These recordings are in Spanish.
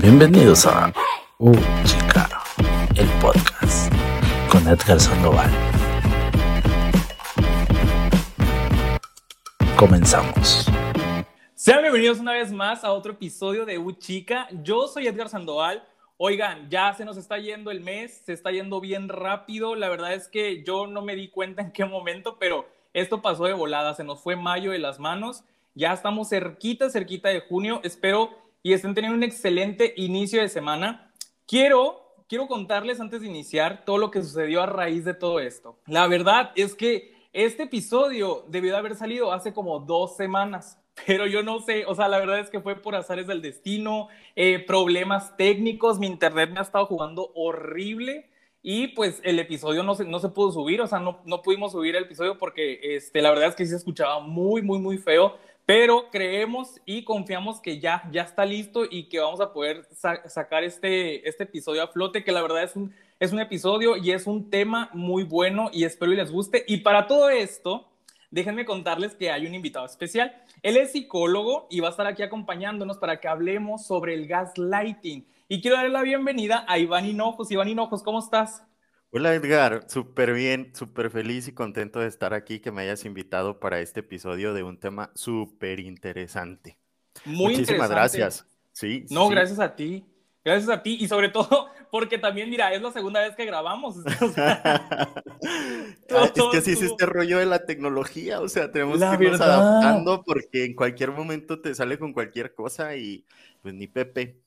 Bienvenidos a Uh Chica, el podcast con Edgar Sandoval. Comenzamos. Sean bienvenidos una vez más a otro episodio de U Chica. Yo soy Edgar Sandoval. Oigan, ya se nos está yendo el mes, se está yendo bien rápido. La verdad es que yo no me di cuenta en qué momento, pero esto pasó de volada. Se nos fue mayo de las manos. Ya estamos cerquita, cerquita de junio. Espero y estén teniendo un excelente inicio de semana. Quiero, quiero contarles antes de iniciar todo lo que sucedió a raíz de todo esto. La verdad es que este episodio debió de haber salido hace como dos semanas, pero yo no sé, o sea, la verdad es que fue por azares del destino, eh, problemas técnicos, mi internet me ha estado jugando horrible y pues el episodio no se, no se pudo subir, o sea, no, no pudimos subir el episodio porque este, la verdad es que se escuchaba muy, muy, muy feo pero creemos y confiamos que ya, ya está listo y que vamos a poder sacar este, este episodio a flote, que la verdad es un, es un episodio y es un tema muy bueno y espero y les guste. Y para todo esto, déjenme contarles que hay un invitado especial. Él es psicólogo y va a estar aquí acompañándonos para que hablemos sobre el gaslighting. Y quiero darle la bienvenida a Iván Hinojos. Iván Hinojos, ¿cómo estás? Hola Edgar, súper bien, súper feliz y contento de estar aquí, que me hayas invitado para este episodio de un tema súper interesante. Muy Muchísimas gracias. Sí. No, gracias a ti. Gracias a ti y sobre todo porque también, mira, es la segunda vez que grabamos. Ah, es que así es este rollo de la tecnología, o sea, tenemos que irnos adaptando porque en cualquier momento te sale con cualquier cosa y pues ni Pepe.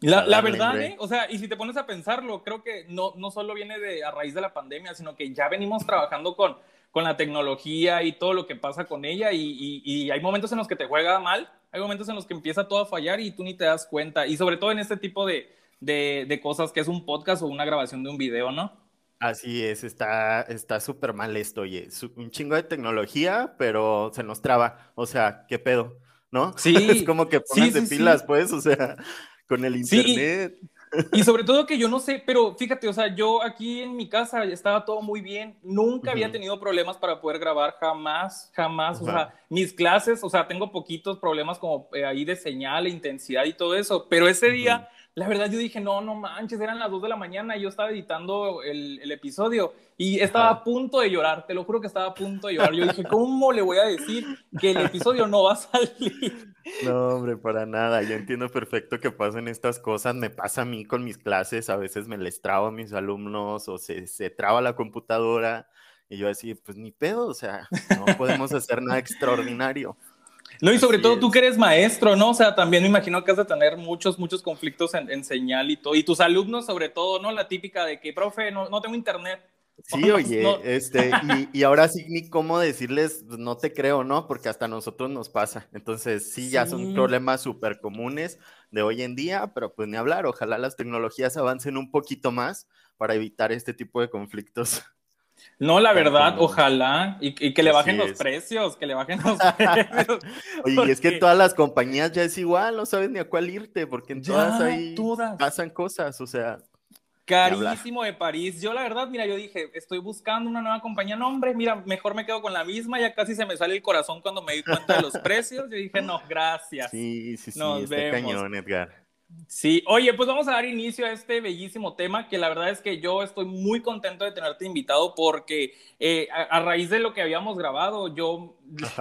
La, verdad, ¿eh? O sea, y si te pones a pensarlo, creo que no, no solo viene de, a raíz de la pandemia, sino que ya venimos trabajando con, con la tecnología y todo lo que pasa con ella y, y, hay momentos en los que te juega mal, hay momentos en los que empieza todo a fallar y tú ni te das cuenta. Y sobre todo en este tipo de, de, de cosas que es un podcast o una grabación de un video, ¿no? Así es, está súper mal esto, oye, un chingo de tecnología, pero se nos traba, o sea, ¿qué pedo? ¿No? Sí. es como que pones de pilas, pues, o sea, con el internet. y, sobre todo que yo no sé, pero fíjate, o sea, yo aquí en mi casa estaba todo muy bien, nunca había tenido problemas para poder grabar, jamás, jamás, o sea, mis clases, o sea, tengo poquitos problemas como eh, ahí de señal, intensidad y todo eso, pero ese día la verdad yo dije, no, no manches, eran las 2 de la mañana y yo estaba editando el, el episodio y estaba a punto de llorar, te lo juro que estaba a punto de llorar. Yo dije, ¿cómo le voy a decir que el episodio no va a salir? No, hombre, para nada. Yo entiendo perfecto que pasen estas cosas. Me pasa a mí con mis clases, a veces me les trabo a mis alumnos o se, se traba la computadora y yo así, pues ni pedo, o sea, no podemos hacer nada extraordinario. No, y sobre todo tú que eres maestro, ¿no? O sea, también me imagino que has de tener muchos, muchos conflictos en, señal y todo. Y tus alumnos, sobre todo, ¿no? La típica de que, profe, no, no tengo internet. Sí, oye, este, y, ahora sí ni cómo decirles, no te creo, ¿no? Porque hasta a nosotros nos pasa. Entonces, sí, ya son problemas súper comunes de hoy en día, pero pues ni hablar, ojalá las tecnologías avancen un poquito más para evitar este tipo de conflictos. No, la verdad, ojalá, y, que le bajen los precios, que le bajen los precios. Oye, es que todas las compañías ya es igual, no sabes ni a cuál irte, porque en todas ahí pasan cosas, o sea. Carísimo de París. Yo, la verdad, mira, yo dije, estoy buscando una nueva compañía. No, hombre, mira, mejor me quedo con la misma. Ya casi se me sale el corazón cuando me di cuenta de los precios. Yo dije, no, gracias. Sí, sí, sí, está cañón, Edgar. Sí, oye, pues vamos a dar inicio a este bellísimo tema que la verdad es que yo estoy muy contento de tenerte invitado porque eh, a, raíz de lo que habíamos grabado, yo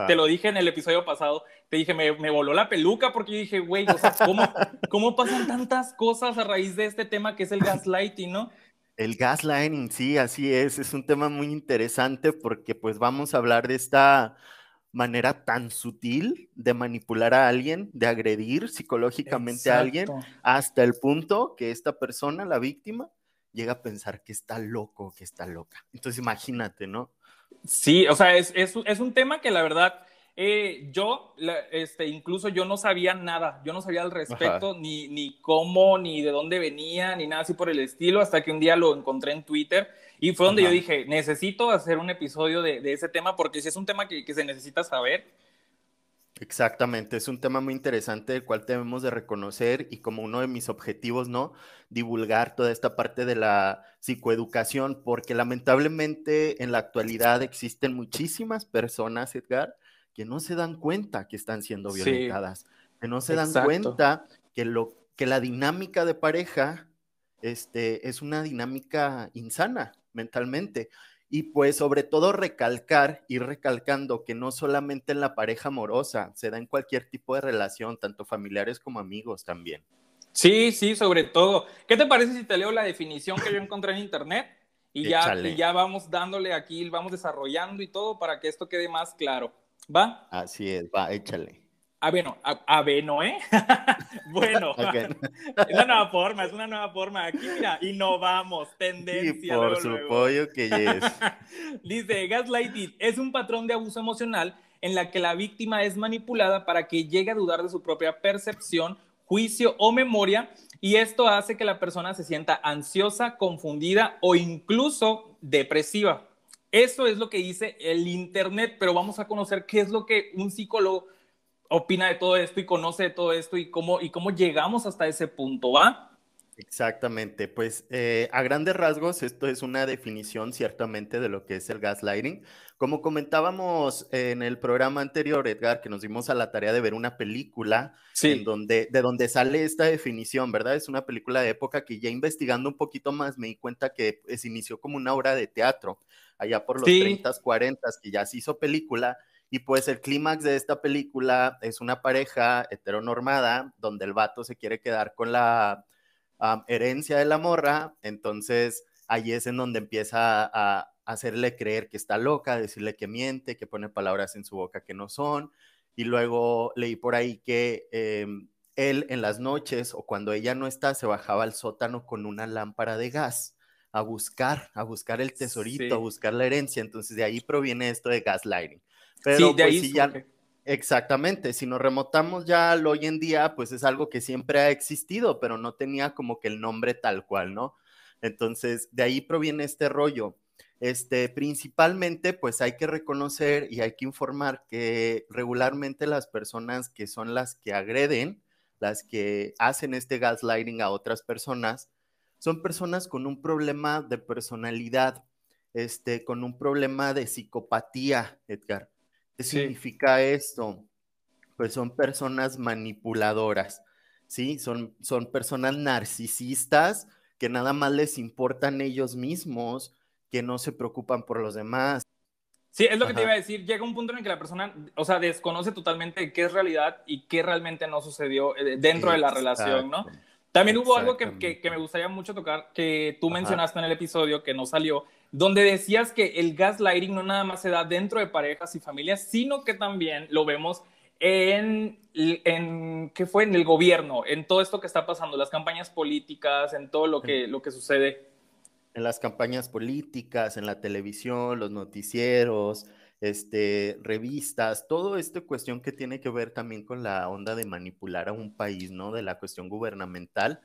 te lo dije en el episodio pasado, te dije, me, voló la peluca porque yo dije, güey, o sea, ¿cómo, ¿cómo pasan tantas cosas a raíz de este tema que es el gaslighting, no? El gaslighting, sí, así es, es un tema muy interesante porque pues vamos a hablar de esta manera tan sutil de manipular a alguien, de agredir psicológicamente a alguien, hasta el punto que esta persona, la víctima, llega a pensar que está loco, que está loca. Entonces imagínate, ¿no? Sí, o sea, es, es un tema que la verdad eh, yo, este, incluso yo no sabía nada, yo no sabía al respecto, ni, ni cómo, ni de dónde venía, ni nada así por el estilo, hasta que un día lo encontré en Twitter y fue donde yo dije, necesito hacer un episodio de, de ese tema porque si es un tema que, que, se necesita saber. Exactamente, es un tema muy interesante el cual debemos de reconocer y como uno de mis objetivos, ¿no? Divulgar toda esta parte de la psicoeducación porque lamentablemente en la actualidad existen muchísimas personas, Edgar, que no se dan cuenta que están siendo violentadas, que no se dan cuenta que lo que la dinámica de pareja este, es una dinámica insana mentalmente. Y pues sobre todo recalcar, ir recalcando que no solamente en la pareja amorosa, se da en cualquier tipo de relación, tanto familiares como amigos también. Sí, sí, sobre todo. ¿Qué te parece si te leo la definición que yo encontré en internet? Y ya, y ya vamos dándole aquí, vamos desarrollando y todo para que esto quede más claro. ¿Va? Así es, va, échale. Ah, bueno, a, bueno, ¿eh? bueno, es una nueva forma, es una nueva forma. Aquí, mira, innovamos, tendencia. Sí, por su pollo que es. Dice, gaslighting es un patrón de abuso emocional en la que la víctima es manipulada para que llegue a dudar de su propia percepción, juicio o memoria, y esto hace que la persona se sienta ansiosa, confundida o incluso depresiva. Eso es lo que dice el Internet, pero vamos a conocer qué es lo que un psicólogo opina de todo esto y conoce de todo esto y cómo, y cómo llegamos hasta ese punto, ¿va? Exactamente, pues eh, a grandes rasgos esto es una definición ciertamente de lo que es el gaslighting. Como comentábamos en el programa anterior, Edgar, que nos dimos a la tarea de ver una película en donde, de donde sale esta definición, ¿verdad? Es una película de época que ya investigando un poquito más me di cuenta que se inició como una obra de teatro, allá por los 30, 40, que ya se hizo película y pues el clímax de esta película es una pareja heteronormada donde el vato se quiere quedar con la herencia de la morra, entonces ahí es en donde empieza a, hacerle creer que está loca, decirle que miente, que pone palabras en su boca que no son. Y luego leí por ahí que em, él en las noches o cuando ella no está se bajaba al sótano con una lámpara de gas a buscar, a buscar el tesorito, a buscar la herencia. Entonces de ahí proviene esto de gaslighting. Pero de pues, ahí ya, exactamente, si nos remotamos ya al hoy en día, pues es algo que siempre ha existido, pero no tenía como que el nombre tal cual, ¿no? Entonces, de ahí proviene este rollo. Este, principalmente, pues hay que reconocer y hay que informar que regularmente las personas que son las que agreden, las que hacen este gaslighting a otras personas, son personas con un problema de personalidad, este, con un problema de psicopatía, Edgar. ¿Qué significa esto? Pues son personas manipuladoras, ¿sí? Son, son personas narcisistas que nada más les importan ellos mismos, que no se preocupan por los demás. Sí, es lo que te iba a decir. Llega un punto en el que la persona, o sea, desconoce totalmente qué es realidad y qué realmente no sucedió eh, dentro de la relación, ¿no? También hubo algo que, que, me gustaría mucho tocar, que tú mencionaste en el episodio, que no salió, donde decías que el gaslighting no nada más se da dentro de parejas y familias, sino que también lo vemos en, en ¿qué fue? En el gobierno, en todo esto que está pasando, las campañas políticas, en todo lo que, lo que sucede. En las campañas políticas, en la televisión, los noticieros, este, revistas, todo esta cuestión que tiene que ver también con la onda de manipular a un país, ¿no? De la cuestión gubernamental,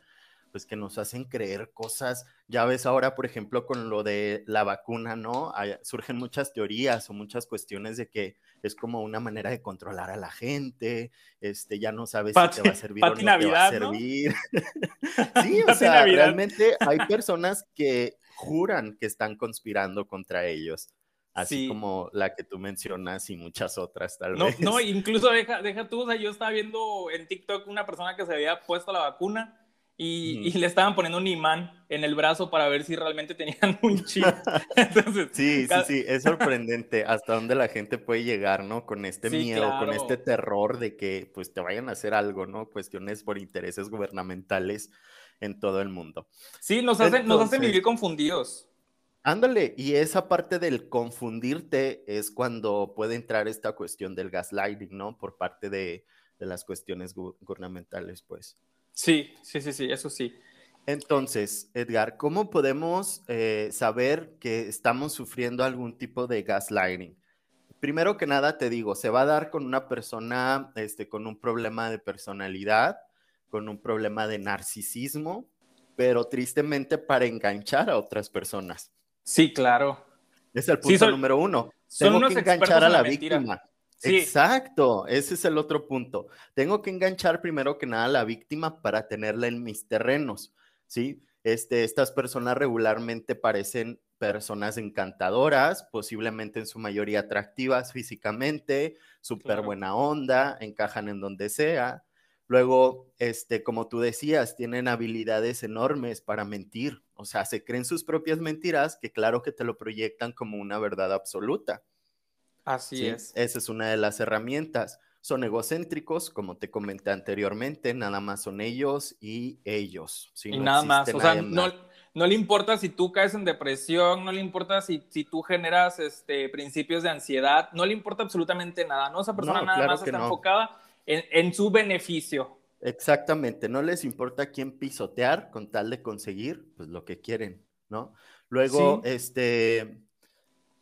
pues que nos hacen creer cosas. Ya ves ahora, por ejemplo, con lo de la vacuna, ¿no? surgen muchas teorías o muchas cuestiones de que es como una manera de controlar a la gente, este, ya no sabes si te va a servir o no te va a servir. sí, o sea, realmente hay personas que juran que están conspirando contra ellos así como la que tú mencionas y muchas otras tal no, vez. No, incluso deja, deja tú, o sea, yo estaba viendo en TikTok una persona que se había puesto la vacuna y, y, le estaban poniendo un imán en el brazo para ver si realmente tenían un chip. Entonces, sí, sí, sí, es sorprendente hasta dónde la gente puede llegar, ¿no? Con este miedo, con este terror de que pues te vayan a hacer algo, ¿no? Cuestiones por intereses gubernamentales en todo el mundo. Sí, nos hacen, nos hacen vivir confundidos. Ándale, y esa parte del confundirte es cuando puede entrar esta cuestión del gaslighting, ¿no? Por parte de, las cuestiones gubernamentales, pues. Sí, sí, sí, sí, eso sí. Entonces, Edgar, ¿cómo podemos eh, saber que estamos sufriendo algún tipo de gaslighting? Primero que nada, te digo, se va a dar con una persona este, con un problema de personalidad, con un problema de narcisismo, pero tristemente para enganchar a otras personas. Sí, claro. Es el punto número uno. Tengo que enganchar a la, víctima. Exacto, ese es el otro punto. Tengo que enganchar primero que nada a la víctima para tenerla en mis terrenos, ¿sí? Este, estas personas regularmente parecen personas encantadoras, posiblemente en su mayoría atractivas físicamente, súper buena onda, encajan en donde sea, Luego, este, como tú decías, tienen habilidades enormes para mentir. O sea, se creen sus propias mentiras que claro que te lo proyectan como una verdad absoluta. Así es. Esa es una de las herramientas. Son egocéntricos, como te comenté anteriormente, nada más son ellos y ellos. y nada más, o sea, no, no, le importa si tú caes en depresión, no le importa si, si tú generas este, principios de ansiedad, no le importa absolutamente nada, ¿no? Esa persona nada más está enfocada en, su beneficio. Exactamente, no les importa quién pisotear con tal de conseguir pues, lo que quieren, ¿no? Luego, este,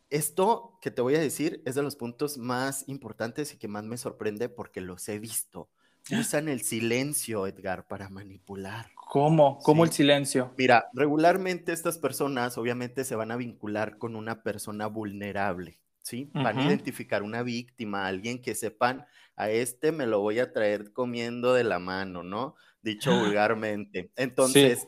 esto que te voy a decir es de los puntos más importantes y que más me sorprende porque los he visto. Usan el silencio, Edgar, para manipular. ¿Cómo? ¿Cómo el silencio? Mira, regularmente estas personas obviamente se van a vincular con una persona vulnerable, ¿sí? Van a identificar una víctima, alguien que sepan a este me lo voy a traer comiendo de la mano, ¿no? Dicho vulgarmente. Entonces,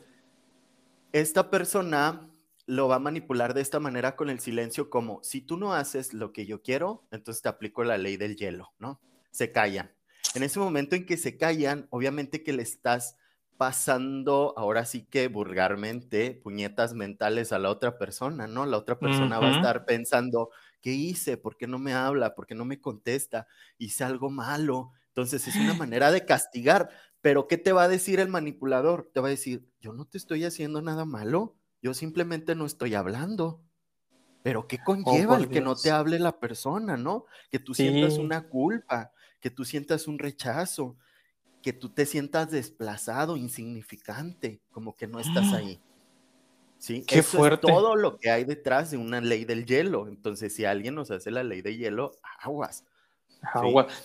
esta persona lo va a manipular de esta manera con el silencio como, si tú no haces lo que yo quiero, entonces te aplico la ley del hielo, ¿no? Se callan. En ese momento en que se callan, obviamente que le estás pasando, ahora sí que vulgarmente, puñetas mentales a la otra persona, ¿no? La otra persona va a estar pensando, ¿qué hice? ¿Por qué no me habla? ¿Por qué no me contesta? Hice algo malo. Entonces es una manera de castigar. Pero ¿qué te va a decir el manipulador? Te va a decir, yo no te estoy haciendo nada malo, yo simplemente no estoy hablando. Pero ¿qué oh, conlleva el que no te hable la persona, no? Que tú sientas una culpa, que tú sientas un rechazo, que tú te sientas desplazado, insignificante, como que no estás ahí. ¿Sí? Qué fuerte. todo lo que hay detrás de una ley del hielo. Entonces, si alguien nos hace la ley de hielo, aguas.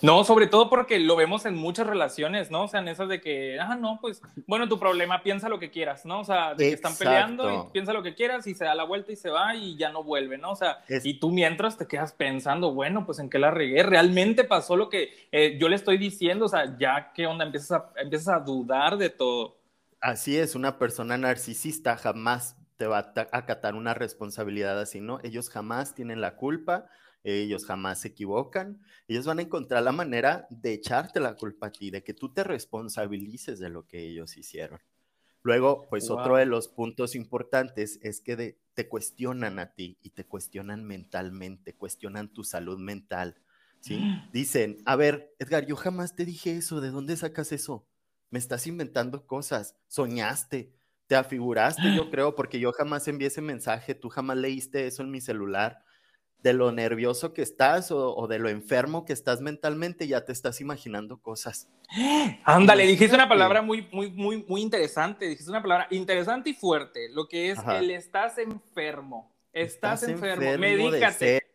No, sobre todo porque lo vemos en muchas relaciones, ¿no? O sea, en esas de que, ah, no, pues, bueno, tu problema, piensa lo que quieras, ¿no? O sea, de que están peleando y piensa lo que quieras y se da la vuelta y se va y ya no vuelve, ¿no? O sea, y tú mientras te quedas pensando, bueno, pues en qué la regué, realmente pasó lo que eh, yo le estoy diciendo, o sea, ya qué onda, empiezas a, empiezas a dudar de todo. Así es, una persona narcisista jamás te va a acatar una responsabilidad así, ¿no? Ellos jamás tienen la culpa, ellos jamás se equivocan, ellos van a encontrar la manera de echarte la culpa a ti, de que tú te responsabilices de lo que ellos hicieron. Luego, pues otro de los puntos importantes es que te cuestionan a ti y te cuestionan mentalmente, cuestionan tu salud mental, ¿sí? Dicen, a ver, Edgar, yo jamás te dije eso, ¿de dónde sacas eso? Me estás inventando cosas, soñaste, te afiguraste, yo creo, porque yo jamás envié ese mensaje, tú jamás leíste eso en mi celular. De lo nervioso que estás o, de lo enfermo que estás mentalmente, ya te estás imaginando cosas. Ándale, dijiste una palabra muy, muy, muy, muy interesante. Dijiste una palabra interesante y fuerte. Lo que es el estás enfermo. Estás, enfermo, enfermo medícate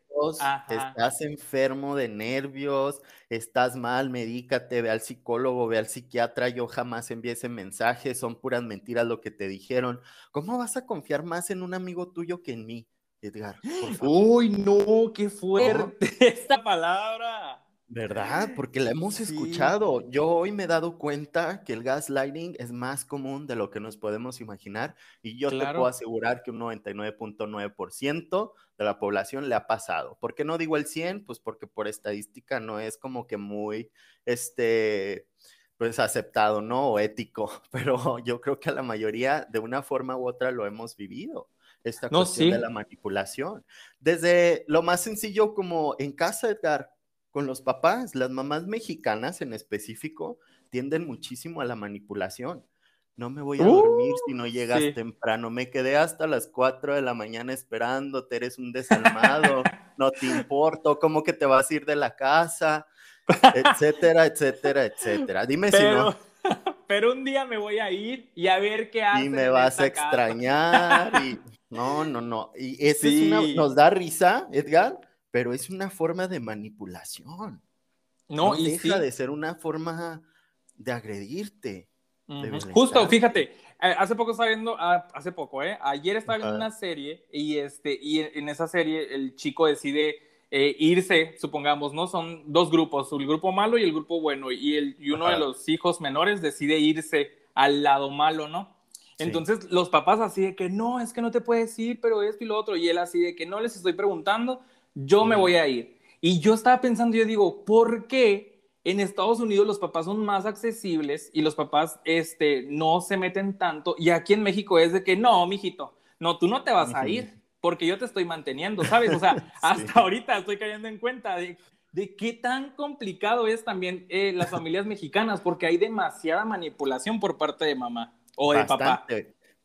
estás enfermo de nervios, estás mal, medícate, ve al psicólogo, ve al psiquiatra, yo jamás envié ese mensaje, son puras mentiras lo que te dijeron. ¿Cómo vas a confiar más en un amigo tuyo que en mí, Edgar? Uy, no, qué fuerte esta palabra. ¿Verdad? Porque la hemos escuchado. Yo hoy me he dado cuenta que el gaslighting es más común de lo que nos podemos imaginar y yo te puedo asegurar que un 99.9% de la población le ha pasado. ¿Por qué no digo el 100? Pues porque por estadística no es como que muy, este, pues aceptado, ¿no? O ético, pero yo creo que a la mayoría de una forma u otra lo hemos vivido esta cuestión de la manipulación. Desde lo más sencillo como en casa, Edgar, con los papás. Las mamás mexicanas en específico tienden muchísimo a la manipulación. No me voy a dormir si no llegas temprano. Me quedé hasta las 4 de la mañana esperándote, eres un desalmado, no te importo, ¿cómo que te vas a ir de la casa? Etcétera, etcétera, etcétera. Dime si no. Pero un día me voy a ir y a ver qué haces. Y me vas a extrañar. Y... No, no, no. Y eso nos da risa, Edgar, pero es una forma de manipulación. No, y deja de ser una forma de agredirte. Justo, fíjate, eh, hace poco estaba viendo, ah, hace poco, ¿eh? Ayer estaba viendo una serie y, este, y en esa serie el chico decide eh, irse, supongamos, ¿no? Son dos grupos, el grupo malo y el grupo bueno, y, el, y uno de los hijos menores decide irse al lado malo, ¿no? Entonces los papás así de que no, es que no te puedes ir, pero esto y lo otro, y él así de que no les estoy preguntando, yo me voy a ir. Y yo estaba pensando, yo digo, ¿por qué en Estados Unidos los papás son más accesibles y los papás este, no se meten tanto. Y aquí en México es de que no, mijito, no, tú no te vas a ir porque yo te estoy manteniendo, ¿sabes? O sea, hasta ahorita estoy cayendo en cuenta de, de qué tan complicado es también eh, las familias mexicanas, porque hay demasiada manipulación por parte de mamá o de papá.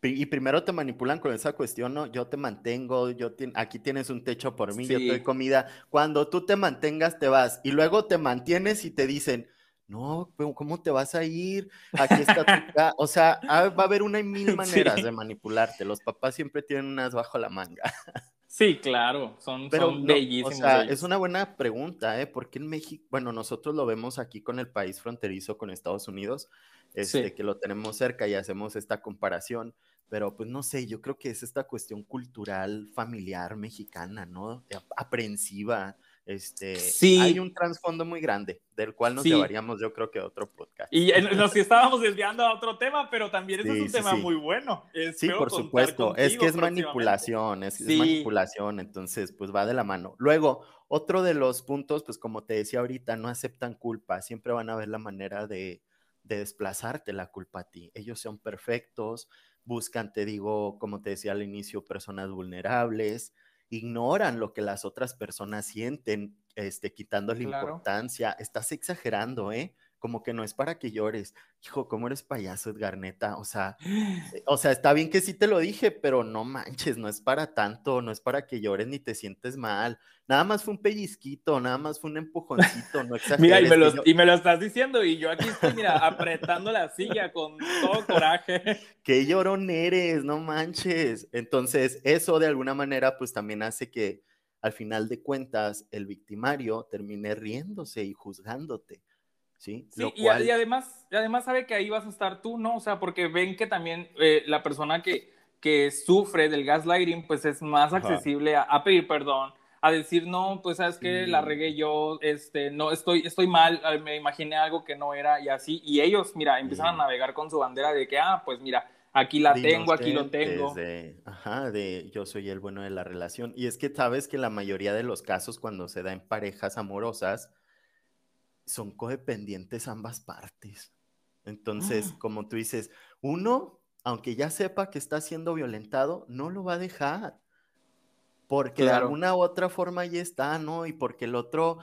Y primero te manipulan con esa cuestión, ¿no? Yo te mantengo, yo aquí tienes un techo por mí, yo te doy comida. Cuando tú te mantengas, te vas. Y luego te mantienes y te dicen, no, ¿cómo te vas a ir? Aquí está tu casa. O sea, va a haber una y mil maneras de manipularte. Los papás siempre tienen unas bajo la manga. Sí, claro, son, Pero bellísimos. O sea, es una buena pregunta, ¿eh? Porque en México, bueno, nosotros lo vemos aquí con el país fronterizo con Estados Unidos, este, que lo tenemos cerca y hacemos esta comparación pero pues no sé, yo creo que es esta cuestión cultural, familiar mexicana, ¿no? Aprensiva. Este, sí. hay un trasfondo muy grande, del cual nos llevaríamos yo creo que a otro podcast. Y nos estábamos desviando a otro tema, pero también es un tema muy bueno. sí, por supuesto, es que es manipulación, es, es, manipulación, entonces pues va de la mano. Luego, otro de los puntos, pues como te decía ahorita, no aceptan culpa, siempre van a ver la manera de, de desplazarte la culpa a ti. Ellos son perfectos, buscan, te digo, como te decía al inicio, personas vulnerables, ignoran lo que las otras personas sienten, este, quitándole importancia. Estás exagerando, ¿eh? Como que no es para que llores. Hijo, ¿cómo eres payaso, Edgar, neta? O sea, eh, o sea, está bien que sí te lo dije, pero no manches, no es para tanto, no es para que llores ni te sientes mal. Nada más fue un pellizquito, nada más fue un empujoncito, no exageres. mira, y me, lo, y me, lo, estás diciendo, y yo aquí estoy, mira, apretando la silla con todo coraje. Qué llorón eres, no manches. Entonces, eso de alguna manera, pues también hace que al final de cuentas el victimario termine riéndose y juzgándote ¿sí? y, además, además sabe que ahí vas a estar tú, ¿no? O sea, porque ven que también eh, la persona que, que sufre del gaslighting, pues es más accesible a, pedir perdón, a decir, no, pues sabes que la regué yo, este, no, estoy, estoy mal, me imaginé algo que no era y así, y ellos, mira, empiezan a navegar con su bandera de que, ah, pues mira, aquí la tengo, aquí lo tengo. ajá, de yo soy el bueno de la relación. Y es que sabes que la mayoría de los casos cuando se da en parejas amorosas, son codependientes ambas partes. Entonces, ah. como tú dices, uno, aunque ya sepa que está siendo violentado, no lo va a dejar. Porque de alguna u otra forma ya está, ¿no? Y porque el otro,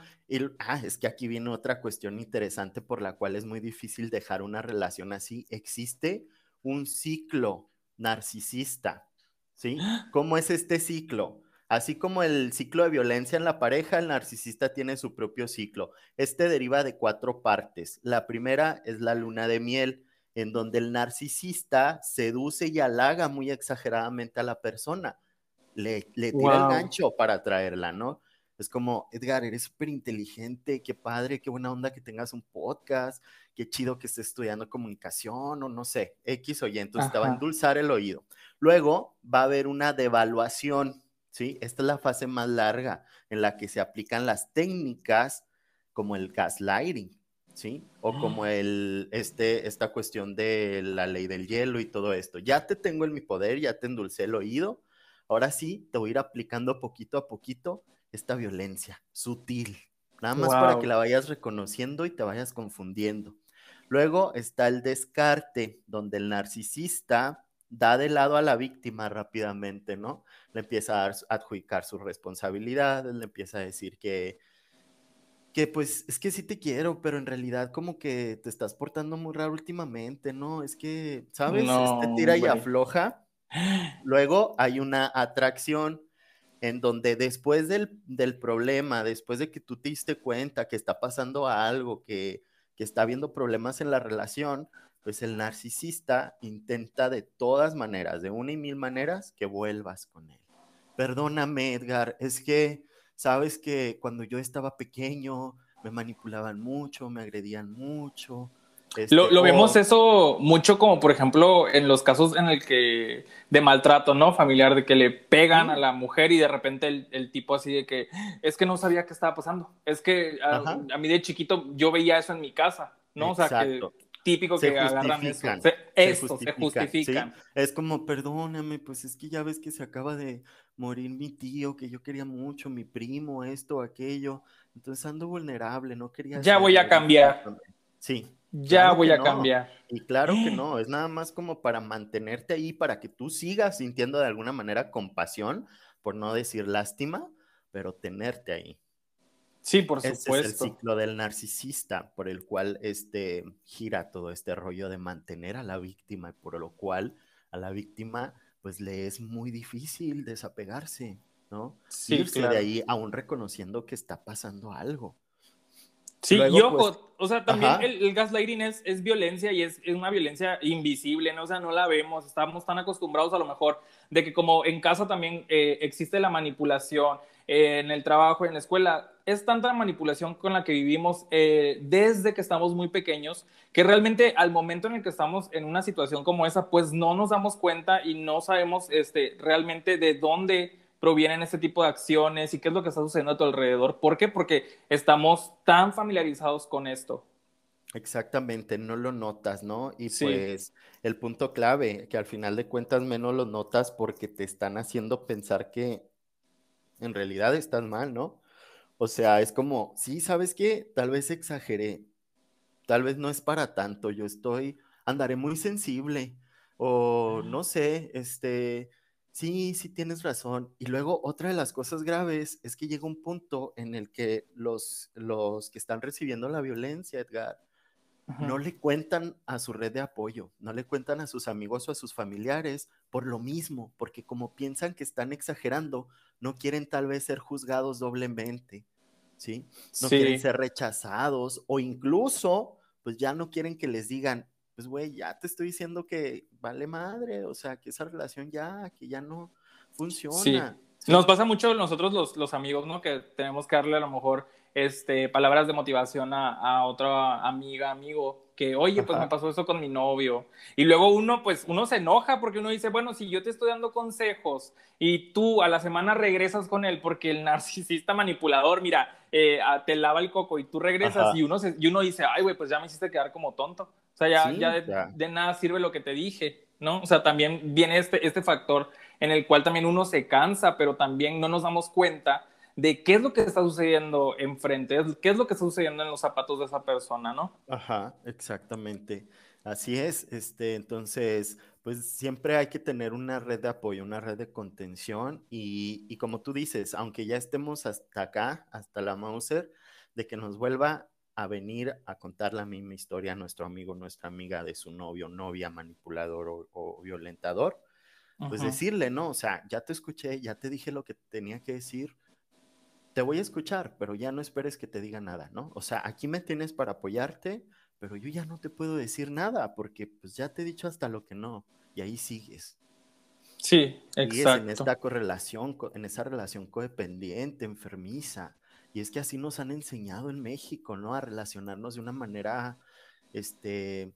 ah, es que aquí viene otra cuestión interesante por la cual es muy difícil dejar una relación así. Existe un ciclo narcisista, ¿sí? ¿Cómo es este ciclo? Así como el ciclo de violencia en la pareja, el narcisista tiene su propio ciclo. Este deriva de cuatro partes. La primera es la luna de miel, en donde el narcisista seduce y halaga muy exageradamente a la persona. Le, tira el gancho para atraerla, ¿no? Es como, Edgar, eres súper inteligente, qué padre, qué buena onda que tengas un podcast, qué chido que estés estudiando comunicación o no sé, X o Y. Entonces te va a endulzar el oído. Luego va a haber una devaluación ¿sí? Esta es la fase más larga en la que se aplican las técnicas como el gaslighting, ¿sí? O como ah. el, este, esta cuestión de la ley del hielo y todo esto. Ya te tengo en mi poder, ya te endulcé el oído, ahora sí te voy a ir aplicando poquito a poquito esta violencia sutil, nada más para que la vayas reconociendo y te vayas confundiendo. Luego está el descarte, donde el narcisista da de lado a la víctima rápidamente, ¿no? Le empieza a, adjudicar sus responsabilidades, le empieza a decir que, que pues es que sí te quiero, pero en realidad como que te estás portando muy raro últimamente, ¿no? Es que, ¿sabes? este tira y afloja. Luego hay una atracción en donde después del, del, problema, después de que tú te diste cuenta que está pasando algo, que, que está habiendo problemas en la relación, pues el narcisista intenta de todas maneras, de una y mil maneras, que vuelvas con él. Perdóname, Edgar, es que sabes que cuando yo estaba pequeño me manipulaban mucho, me agredían mucho. Este, lo, vemos eso mucho como por ejemplo en los casos en el que de maltrato, ¿no? Familiar, de que le pegan a la mujer y de repente el, tipo así de que es que no sabía qué estaba pasando. Es que a, a, mí de chiquito yo veía eso en mi casa, ¿no? O sea, que típico que agarran eso. Se, justifican. Es como, perdóname, pues es que ya ves que se acaba de morir mi tío, que yo quería mucho, mi primo, esto, aquello. entonces ando vulnerable, no quería... Ya voy a cambiar. Sí. Ya voy a cambiar. Y claro que no, es nada más como para mantenerte ahí, para que tú sigas sintiendo de alguna manera compasión, por no decir lástima, pero tenerte ahí. Sí, por supuesto. es el ciclo del narcisista por el cual este, gira todo este rollo de mantener a la víctima y por lo cual a la víctima pues le es muy difícil desapegarse, ¿no? Sí, Irse de ahí aún reconociendo que está pasando algo. Sí, y ojo, pues, o sea, también el, gaslighting es, es violencia y es, es, una violencia invisible, ¿no? O sea, no la vemos, estamos tan acostumbrados a lo mejor de que como en casa también eh, existe la manipulación, eh, en el trabajo, en la escuela, es tanta manipulación con la que vivimos eh, desde que estamos muy pequeños, que realmente al momento en el que estamos en una situación como esa, pues no nos damos cuenta y no sabemos este, realmente de dónde provienen este tipo de acciones y qué es lo que está sucediendo a tu alrededor. ¿Por qué? Porque estamos tan familiarizados con esto. Exactamente, no lo notas, ¿no? Y pues el punto clave, que al final de cuentas menos lo notas porque te están haciendo pensar que en realidad estás mal, ¿no? O sea, es como, sí, ¿sabes qué? Tal vez exageré, tal vez no es para tanto, yo estoy, andaré muy sensible, o no sé, este, sí, sí tienes razón. Y luego otra de las cosas graves es que llega un punto en el que los, los que están recibiendo la violencia, Edgar, no le cuentan a su red de apoyo, no le cuentan a sus amigos o a sus familiares por lo mismo, porque como piensan que están exagerando, no quieren tal vez ser juzgados doblemente, ¿sí? No quieren ser rechazados o incluso, pues ya no quieren que les digan, pues güey, ya te estoy diciendo que vale madre, o sea, que esa relación ya, que ya no funciona. Nos pasa mucho nosotros los, los amigos, ¿no? Que tenemos que darle a lo mejor este, palabras de motivación a, otra amiga, amigo, que, oye, pues me pasó eso con mi novio. Y luego uno, pues, uno se enoja porque uno dice, bueno, si yo te estoy dando consejos y tú a la semana regresas con él porque el narcisista manipulador, mira, eh, te lava el coco y tú regresas y uno, y uno dice, ay, güey, pues ya me hiciste quedar como tonto. O sea, ya, ya, de, de, nada sirve lo que te dije, ¿no? O sea, también viene este, este factor en el cual también uno se cansa, pero también no nos damos cuenta de qué es lo que está sucediendo enfrente, qué es lo que está sucediendo en los zapatos de esa persona, ¿no? Ajá, exactamente. Así es, este, entonces, pues siempre hay que tener una red de apoyo, una red de contención y, y como tú dices, aunque ya estemos hasta acá, hasta la Mauser, de que nos vuelva a venir a contar la misma historia a nuestro amigo, nuestra amiga de su novio, novia, manipulador o, violentador, pues decirle, no, o sea, ya te escuché, ya te dije lo que tenía que decir, te voy a escuchar, pero ya no esperes que te diga nada, ¿no? O sea, aquí me tienes para apoyarte, pero yo ya no te puedo decir nada porque pues ya te he dicho hasta lo que no y ahí sigues. Sí, exacto. en esta correlación, en esa relación codependiente, enfermiza. Y es que así nos han enseñado en México, ¿no? A relacionarnos de una manera, este,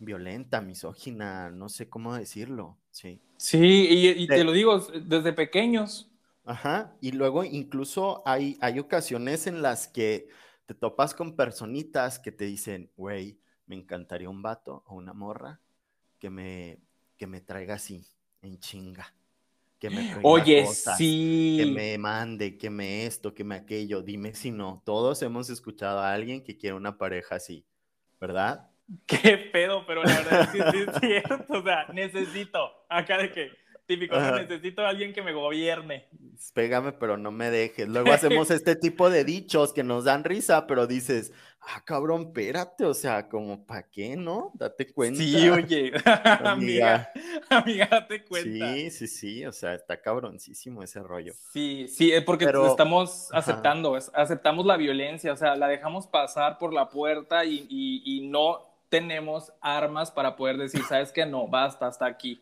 violenta, misógina, no sé cómo decirlo, sí. Sí, y, y te lo digo, desde pequeños. Ajá, y luego incluso hay, hay ocasiones en las que te topas con personitas que te dicen, güey, me encantaría un vato o una morra que me, que me traiga así, en chinga. Que me Oye, sí. Que me mande, que me esto, que me aquello. Dime si no. Todos hemos escuchado a alguien que quiere una pareja así, ¿verdad? Qué pedo, pero la verdad es que es cierto. O sea, necesito. Acá de que Típico, necesito a alguien que me gobierne. Pégame, pero no me dejes. Luego hacemos este tipo de dichos que nos dan risa, pero dices, ah, cabrón, espérate, o sea, como, ¿para qué, no? Date cuenta. Sí, oye, amiga, amiga, date cuenta. Sí, sí, sí, o sea, está cabroncísimo ese rollo. Sí, sí, es porque estamos aceptando, aceptamos la violencia, o sea, la dejamos pasar por la puerta y, y, y no tenemos armas para poder decir, ¿sabes qué? No, basta, hasta aquí.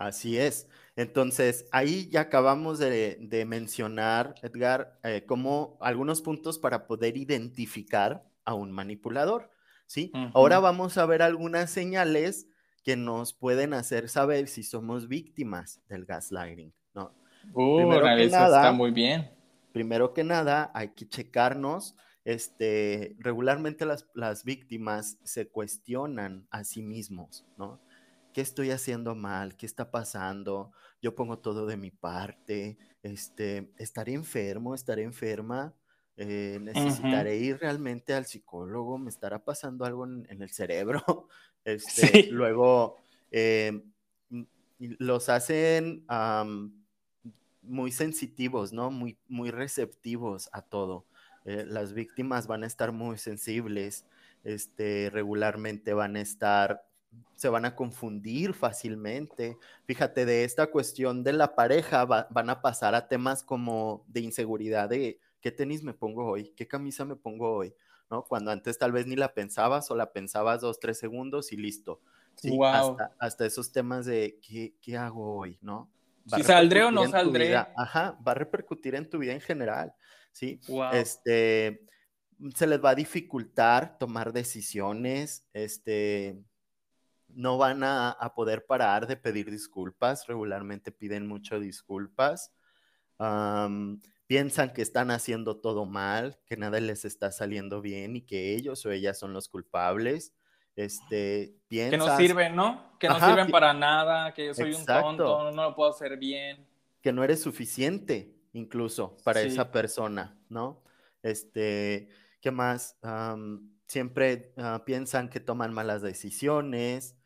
Así es. Entonces, ahí ya acabamos de, mencionar, Edgar, eh, como algunos puntos para poder identificar a un manipulador, ¿sí? Ahora vamos a ver algunas señales que nos pueden hacer saber si somos víctimas del gaslighting, ¿no? Uh, primero que nada, está muy bien. Primero que nada, hay que checarnos, este, regularmente las, las víctimas se cuestionan a sí mismos, ¿no? ¿Qué estoy haciendo mal? ¿Qué está pasando? Yo pongo todo de mi parte, este, estaré enfermo, estaré enferma, eh, necesitaré ir realmente al psicólogo, me estará pasando algo en, el cerebro. Este, Luego, eh, los hacen muy sensitivos, ¿no? Muy, muy receptivos a todo. Eh, las víctimas van a estar muy sensibles, este, regularmente van a estar, se van a confundir fácilmente. Fíjate, de esta cuestión de la pareja van a pasar a temas como de inseguridad de qué tenis me pongo hoy, qué camisa me pongo hoy, ¿no? Cuando antes tal vez ni la pensabas o la pensabas dos, tres segundos y listo. Sí, hasta, esos temas de qué, qué hago hoy, ¿no? Si saldré o no saldré. Ajá, va a repercutir en tu vida en general, ¿sí? Este, se les va a dificultar tomar decisiones, este, no van a, poder parar de pedir disculpas, regularmente piden mucho disculpas, piensan que están haciendo todo mal, que nada les está saliendo bien y que ellos o ellas son los culpables. Este, Que no sirven, ¿no? Que no sirven para nada, que yo soy un tonto, no lo puedo hacer bien. Que no eres suficiente, incluso, para esa persona, ¿no? Este, ¿qué más? siempre ah, piensan que toman malas decisiones,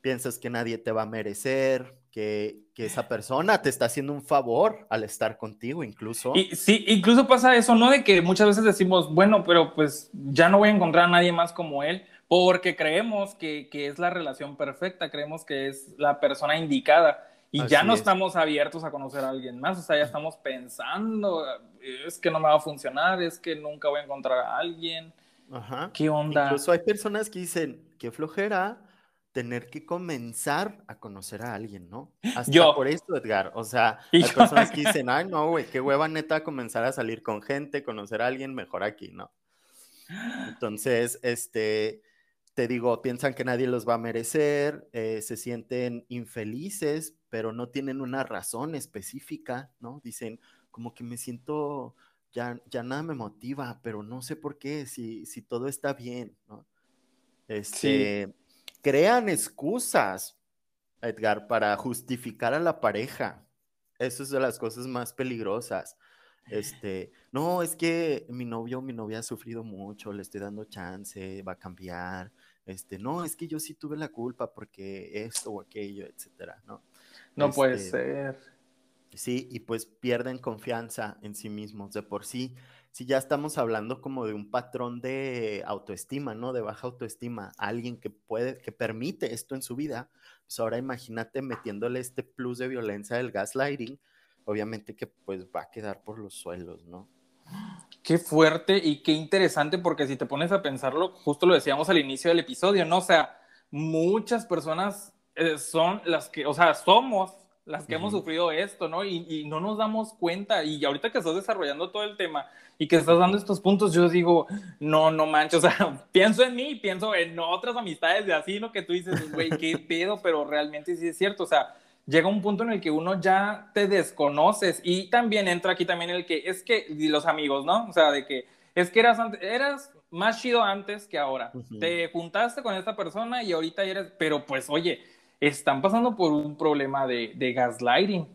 piensas que nadie te va a merecer, que, que, esa persona te está haciendo un favor al estar contigo, incluso. Y, sí, incluso pasa eso, ¿no? De que muchas veces decimos, bueno, pero pues ya no voy a encontrar a nadie más como él, porque creemos que, que, es la relación perfecta, creemos que es la persona indicada y ya no estamos abiertos a conocer a alguien más, o sea, ya estamos pensando, es que no me va a funcionar, es que nunca voy a encontrar a alguien. Ajá. ¿Qué onda? Incluso hay personas que dicen, qué flojera tener que comenzar a conocer a alguien, ¿no? Hasta yo. por esto, Edgar. O sea, hay personas que dicen, ay, no, güey, qué hueva neta comenzar a salir con gente, conocer a alguien, mejor aquí, ¿no? Entonces, este, te digo, piensan que nadie los va a merecer, eh, se sienten infelices, pero no tienen una razón específica, ¿no? Dicen, como que me siento, ya, ya nada me motiva, pero no sé por qué, si, si todo está bien, ¿no? Este, Crean excusas, Edgar, para justificar a la pareja. Eso es de las cosas más peligrosas. Este, no, es que mi novio o mi novia ha sufrido mucho, le estoy dando chance, va a cambiar. Este, no, es que yo sí tuve la culpa porque esto o aquello, etcétera, ¿no? No puede este, ser. Sí, y pues pierden confianza en sí mismos de por sí. Si ya estamos hablando como de un patrón de autoestima, ¿no? De baja autoestima, alguien que puede, que permite esto en su vida, pues ahora imagínate metiéndole este plus de violencia del gaslighting, obviamente que pues va a quedar por los suelos, ¿no? Qué fuerte y qué interesante, porque si te pones a pensarlo, justo lo decíamos al inicio del episodio, ¿no? O sea, muchas personas eh, son las que, o sea, somos las que hemos sufrido esto, ¿no? Y, no nos damos cuenta. Y ahorita que estás desarrollando todo el tema y que estás dando estos puntos, yo digo, no, no manches, o sea, pienso en mí, pienso en otras amistades de así, ¿no? Que tú dices, güey, qué pedo, pero realmente sí es cierto, o sea, llega un punto en el que uno ya te desconoces y también entra aquí también el que es que los amigos, ¿no? O sea, de que es que eras, eras más chido antes que ahora. Te juntaste con esta persona y ahorita eres, pero pues oye, están pasando por un problema de, de gaslighting.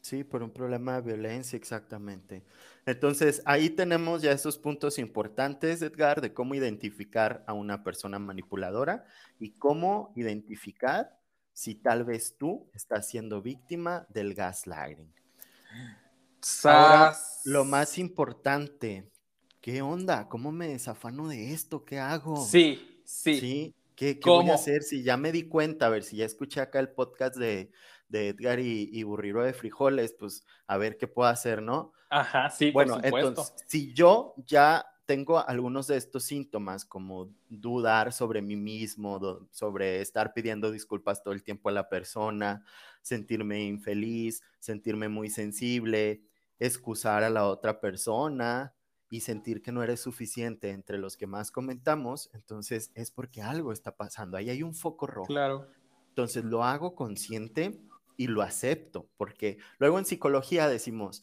Sí, por un problema de violencia, exactamente. Entonces, ahí tenemos ya esos puntos importantes, Edgar, de cómo identificar a una persona manipuladora y cómo identificar si tal vez tú estás siendo víctima del gaslighting. Ahora, lo más importante, ¿qué onda? ¿Cómo me desafano de esto? ¿Qué hago? Sí, sí. ¿Sí? ¿Qué, voy a hacer? Si ya me di cuenta, a ver, si ya escuché acá el podcast de, Edgar y, y, Burriro de Frijoles, pues a ver qué puedo hacer, ¿no? Ajá, sí, bueno, entonces, si yo ya tengo algunos de estos síntomas, como dudar sobre mí mismo, sobre estar pidiendo disculpas todo el tiempo a la persona, sentirme infeliz, sentirme muy sensible, excusar a la otra persona y sentir que no eres suficiente entre los que más comentamos, entonces es porque algo está pasando. Ahí hay un foco rojo. Claro. Entonces lo hago consciente y lo acepto, porque luego en psicología decimos,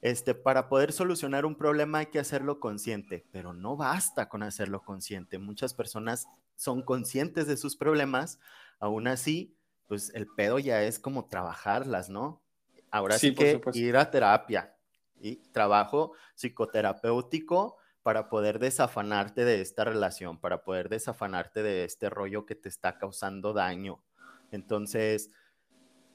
este, para poder solucionar un problema hay que hacerlo consciente, pero no basta con hacerlo consciente. Muchas personas son conscientes de sus problemas, aún así, pues el pedo ya es como trabajarlas, ¿no? Ahora sí, que ir a terapia, y trabajo psicoterapéutico para poder desafanarte de esta relación, para poder desafanarte de este rollo que te está causando daño. Entonces,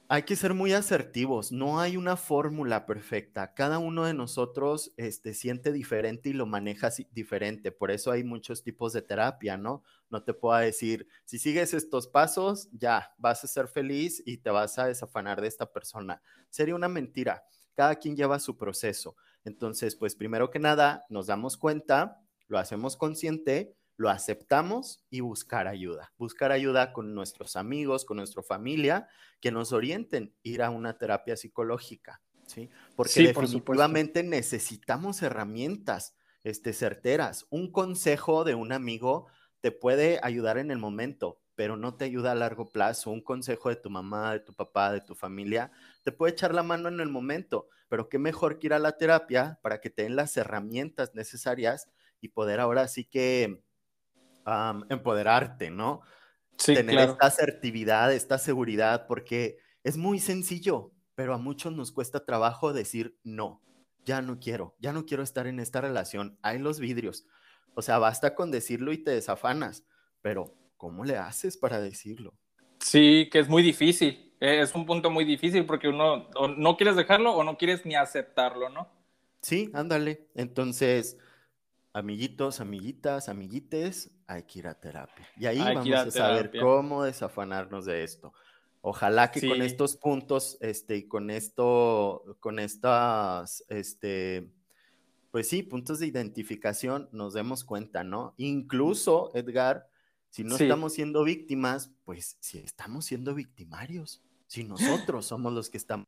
hay que ser muy asertivos, no hay una fórmula perfecta. Cada uno de nosotros este, siente diferente y lo maneja diferente. Por eso hay muchos tipos de terapia, ¿no? No te puedo decir, si sigues estos pasos, ya vas a ser feliz y te vas a desafanar de esta persona. Sería una mentira. Cada quien lleva su proceso. Entonces, pues primero que nada, nos damos cuenta, lo hacemos consciente, lo aceptamos y buscar ayuda. Buscar ayuda con nuestros amigos, con nuestra familia, que nos orienten ir a una terapia psicológica, ¿sí? Porque definitivamente necesitamos herramientas este, certeras. Un consejo de un amigo te puede ayudar en el momento, pero no te ayuda a largo plazo. Un consejo de tu mamá, de tu papá, de tu familia, te puede echar la mano en el momento, pero qué mejor que ir a la terapia para que te den las herramientas necesarias y poder ahora sí que empoderarte, ¿no? Sí, Tener esta asertividad, esta seguridad, porque es muy sencillo, pero a muchos nos cuesta trabajo decir no, ya no quiero, ya no quiero estar en esta relación, hay los vidrios. O sea, basta con decirlo y te desafanas, pero ¿cómo le haces para decirlo? Sí, que es muy difícil, e, es un punto muy difícil porque uno no quieres dejarlo o no quieres ni aceptarlo, ¿no? Sí, ándale. Entonces, amiguitos, amiguitas, amiguites, hay que ir a terapia. Y ahí vamos a, saber cómo desafanarnos de esto. Ojalá que con estos puntos, este, y con esto, con estas, este, pues sí, puntos de identificación, nos demos cuenta, ¿no? Incluso, Edgar, si no estamos siendo víctimas, pues si estamos siendo victimarios, si nosotros somos los que estamos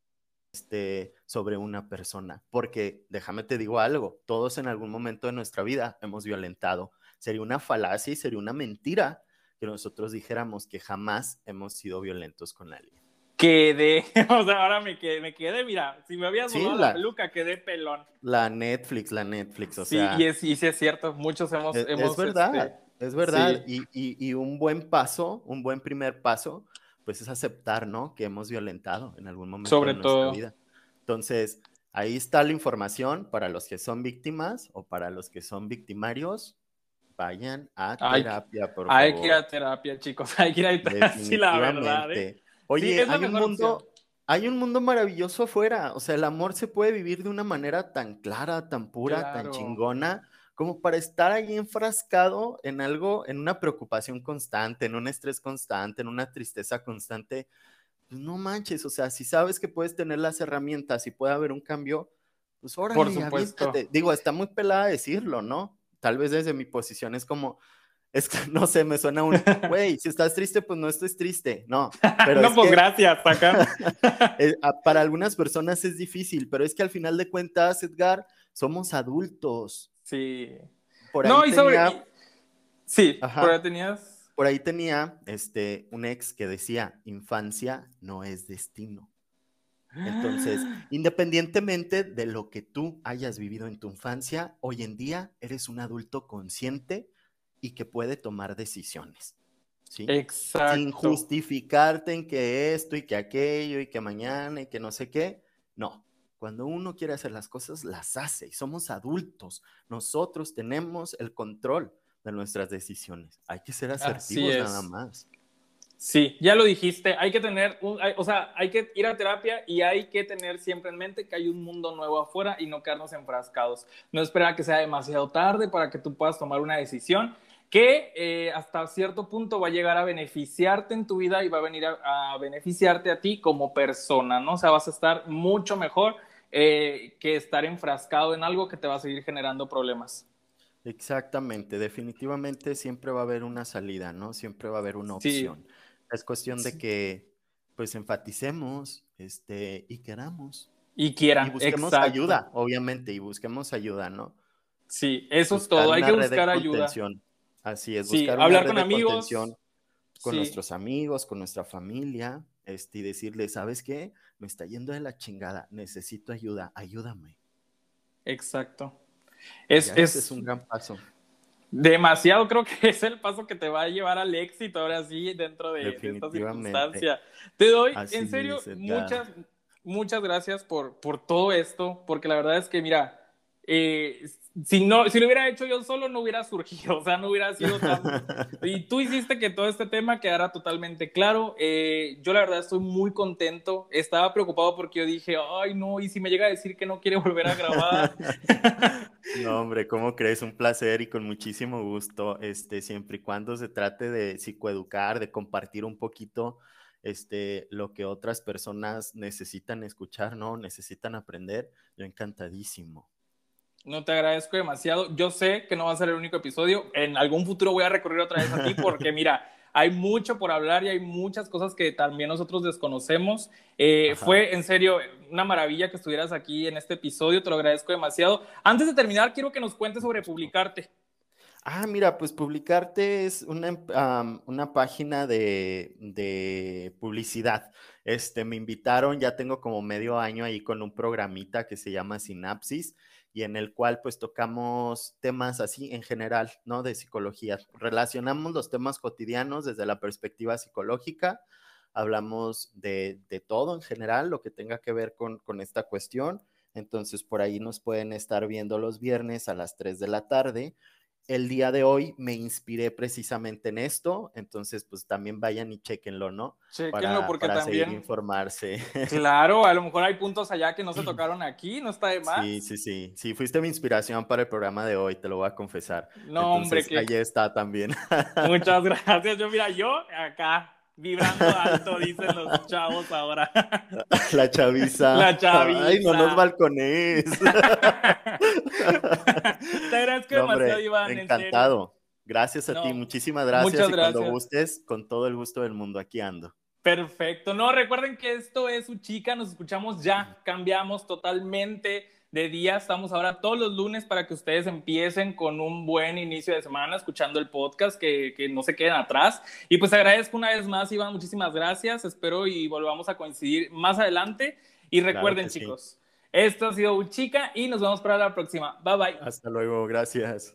este, sobre una persona. Porque déjame te digo algo, todos en algún momento de nuestra vida hemos violentado. Sería una falacia y sería una mentira que nosotros dijéramos que jamás hemos sido violentos con alguien. Quedé, o sea, ahora me quedé, me quedé, mira, si me habías sí, la, peluca, quedé pelón. La Netflix, la Netflix, o sí, sea. Y es, y sí es cierto, muchos hemos... Es, hemos, es verdad, este, es verdad. Y, y, y, un buen paso, un buen primer paso pues es aceptar, ¿no? Que hemos violentado en algún momento Sobre de nuestra vida. Entonces, ahí está la información para los que son víctimas o para los que son victimarios. Vayan a terapia, por favor. Hay que ir a terapia, chicos. Hay que ir a terapia, sí, la verdad. ¿eh? Oye, hay, un mundo, hay un mundo maravilloso afuera. O sea, el amor se puede vivir de una manera tan clara, tan pura, tan chingona como para estar ahí enfrascado en algo, en una preocupación constante, en un estrés constante, en una tristeza constante. Pues no manches, o sea, si sabes que puedes tener las herramientas y puede haber un cambio, pues ahora Por supuesto. Digo, está muy pelada decirlo, ¿no? Tal vez desde mi posición es como, es que no sé, me suena un, güey, si estás triste, pues no estés triste, no. Pero no, pues gracias, acá. Eh, para algunas personas es difícil, pero es que al final de cuentas, Edgar, somos adultos. Sí. Por ahí no, y sobre. Sí, por ahí tenías. Por ahí tenía este, un ex que decía: infancia no es destino. Entonces, independientemente de lo que tú hayas vivido en tu infancia, hoy en día eres un adulto consciente y que puede tomar decisiones. ¿sí? Exacto. Sin justificarte en que esto y que aquello y que mañana y que no sé qué. No, cuando uno quiere hacer las cosas, las hace y somos adultos. Nosotros tenemos el control de nuestras decisiones. Hay que ser asertivos nada más. Sí, ya lo dijiste, hay que tener, o sea, hay que ir a terapia y hay que tener siempre en mente que hay un mundo nuevo afuera y no quedarnos enfrascados. No esperar que sea demasiado tarde para que tú puedas tomar una decisión que eh, hasta cierto punto va a llegar a beneficiarte en tu vida y va a venir a, a, beneficiarte a ti como persona, ¿no? O sea, vas a estar mucho mejor eh, que estar enfrascado en algo que te va a seguir generando problemas. Exactamente, definitivamente siempre va a haber una salida, ¿no? Siempre va a haber una opción. Es cuestión de que pues enfaticemos este, y queramos. Y quieran. Y busquemos ayuda, obviamente, y busquemos ayuda, ¿no? Sí, eso es todo, hay que buscar ayuda. Así es, buscar hablar con amigos. Con nuestros amigos, con nuestra familia, este, y decirle, ¿sabes qué? Me está yendo de la chingada, necesito ayuda, ayúdame. Exacto. Es, es, un gran paso. Demasiado, creo que es el paso que te va a llevar al éxito ahora sí dentro de, esta circunstancia. Te doy, en serio, muchas, muchas gracias por, por todo esto, porque la verdad es que, mira, eh, si, no, si lo hubiera hecho yo solo, no hubiera surgido, o sea, no hubiera sido tan... y tú hiciste que todo este tema quedara totalmente claro. Eh, yo la verdad estoy muy contento. Estaba preocupado porque yo dije, ay, no, y si me llega a decir que no quiere volver a grabar. no, hombre, ¿cómo crees? Un placer y con muchísimo gusto, este, siempre y cuando se trate de psicoeducar, de compartir un poquito este, lo que otras personas necesitan escuchar, ¿no? Necesitan aprender. Yo encantadísimo. No te agradezco demasiado. Yo sé que no va a ser el único episodio. En algún futuro voy a recurrir otra vez a ti porque mira, hay mucho por hablar y hay muchas cosas que también nosotros desconocemos. Eh, fue en serio una maravilla que estuvieras aquí en este episodio. Te lo agradezco demasiado. Antes de terminar, quiero que nos cuentes sobre publicarte. Ah, mira, pues publicarte es una, una página de, de, publicidad. Este, me invitaron, ya tengo como medio año ahí con un programita que se llama Sinapsis y en el cual pues tocamos temas así en general, ¿no? De psicología. Relacionamos los temas cotidianos desde la perspectiva psicológica, hablamos de, de todo en general, lo que tenga que ver con, con esta cuestión. Entonces por ahí nos pueden estar viendo los viernes a las 3 de la tarde el día de hoy me inspiré precisamente en esto, entonces pues también vayan y chequenlo, ¿no? Chequenlo porque para también informarse. Claro, a lo mejor hay puntos allá que no se tocaron aquí, no está de más. Sí, sí, sí, sí, fuiste mi inspiración para el programa de hoy, te lo voy a confesar. No, hombre, que ahí está también. Muchas gracias. Yo mira, yo acá vibrando alto, dicen los chavos ahora. La chaviza. La chaviza. Ay, no nos balcones. Te agradezco demasiado, Iván. Encantado. Gracias a ti, muchísimas gracias. Muchas gracias. Y cuando gustes, con todo el gusto del mundo, aquí ando. Perfecto. No, recuerden que esto es su chica, nos escuchamos ya, cambiamos totalmente de día. Estamos ahora todos los lunes para que ustedes empiecen con un buen inicio de semana escuchando el podcast, que, que, no se queden atrás. Y pues agradezco una vez más, Iván, muchísimas gracias. Espero y volvamos a coincidir más adelante. Y recuerden, chicos, esto ha sido Chica y nos vemos para la próxima. Bye bye. Hasta luego, gracias.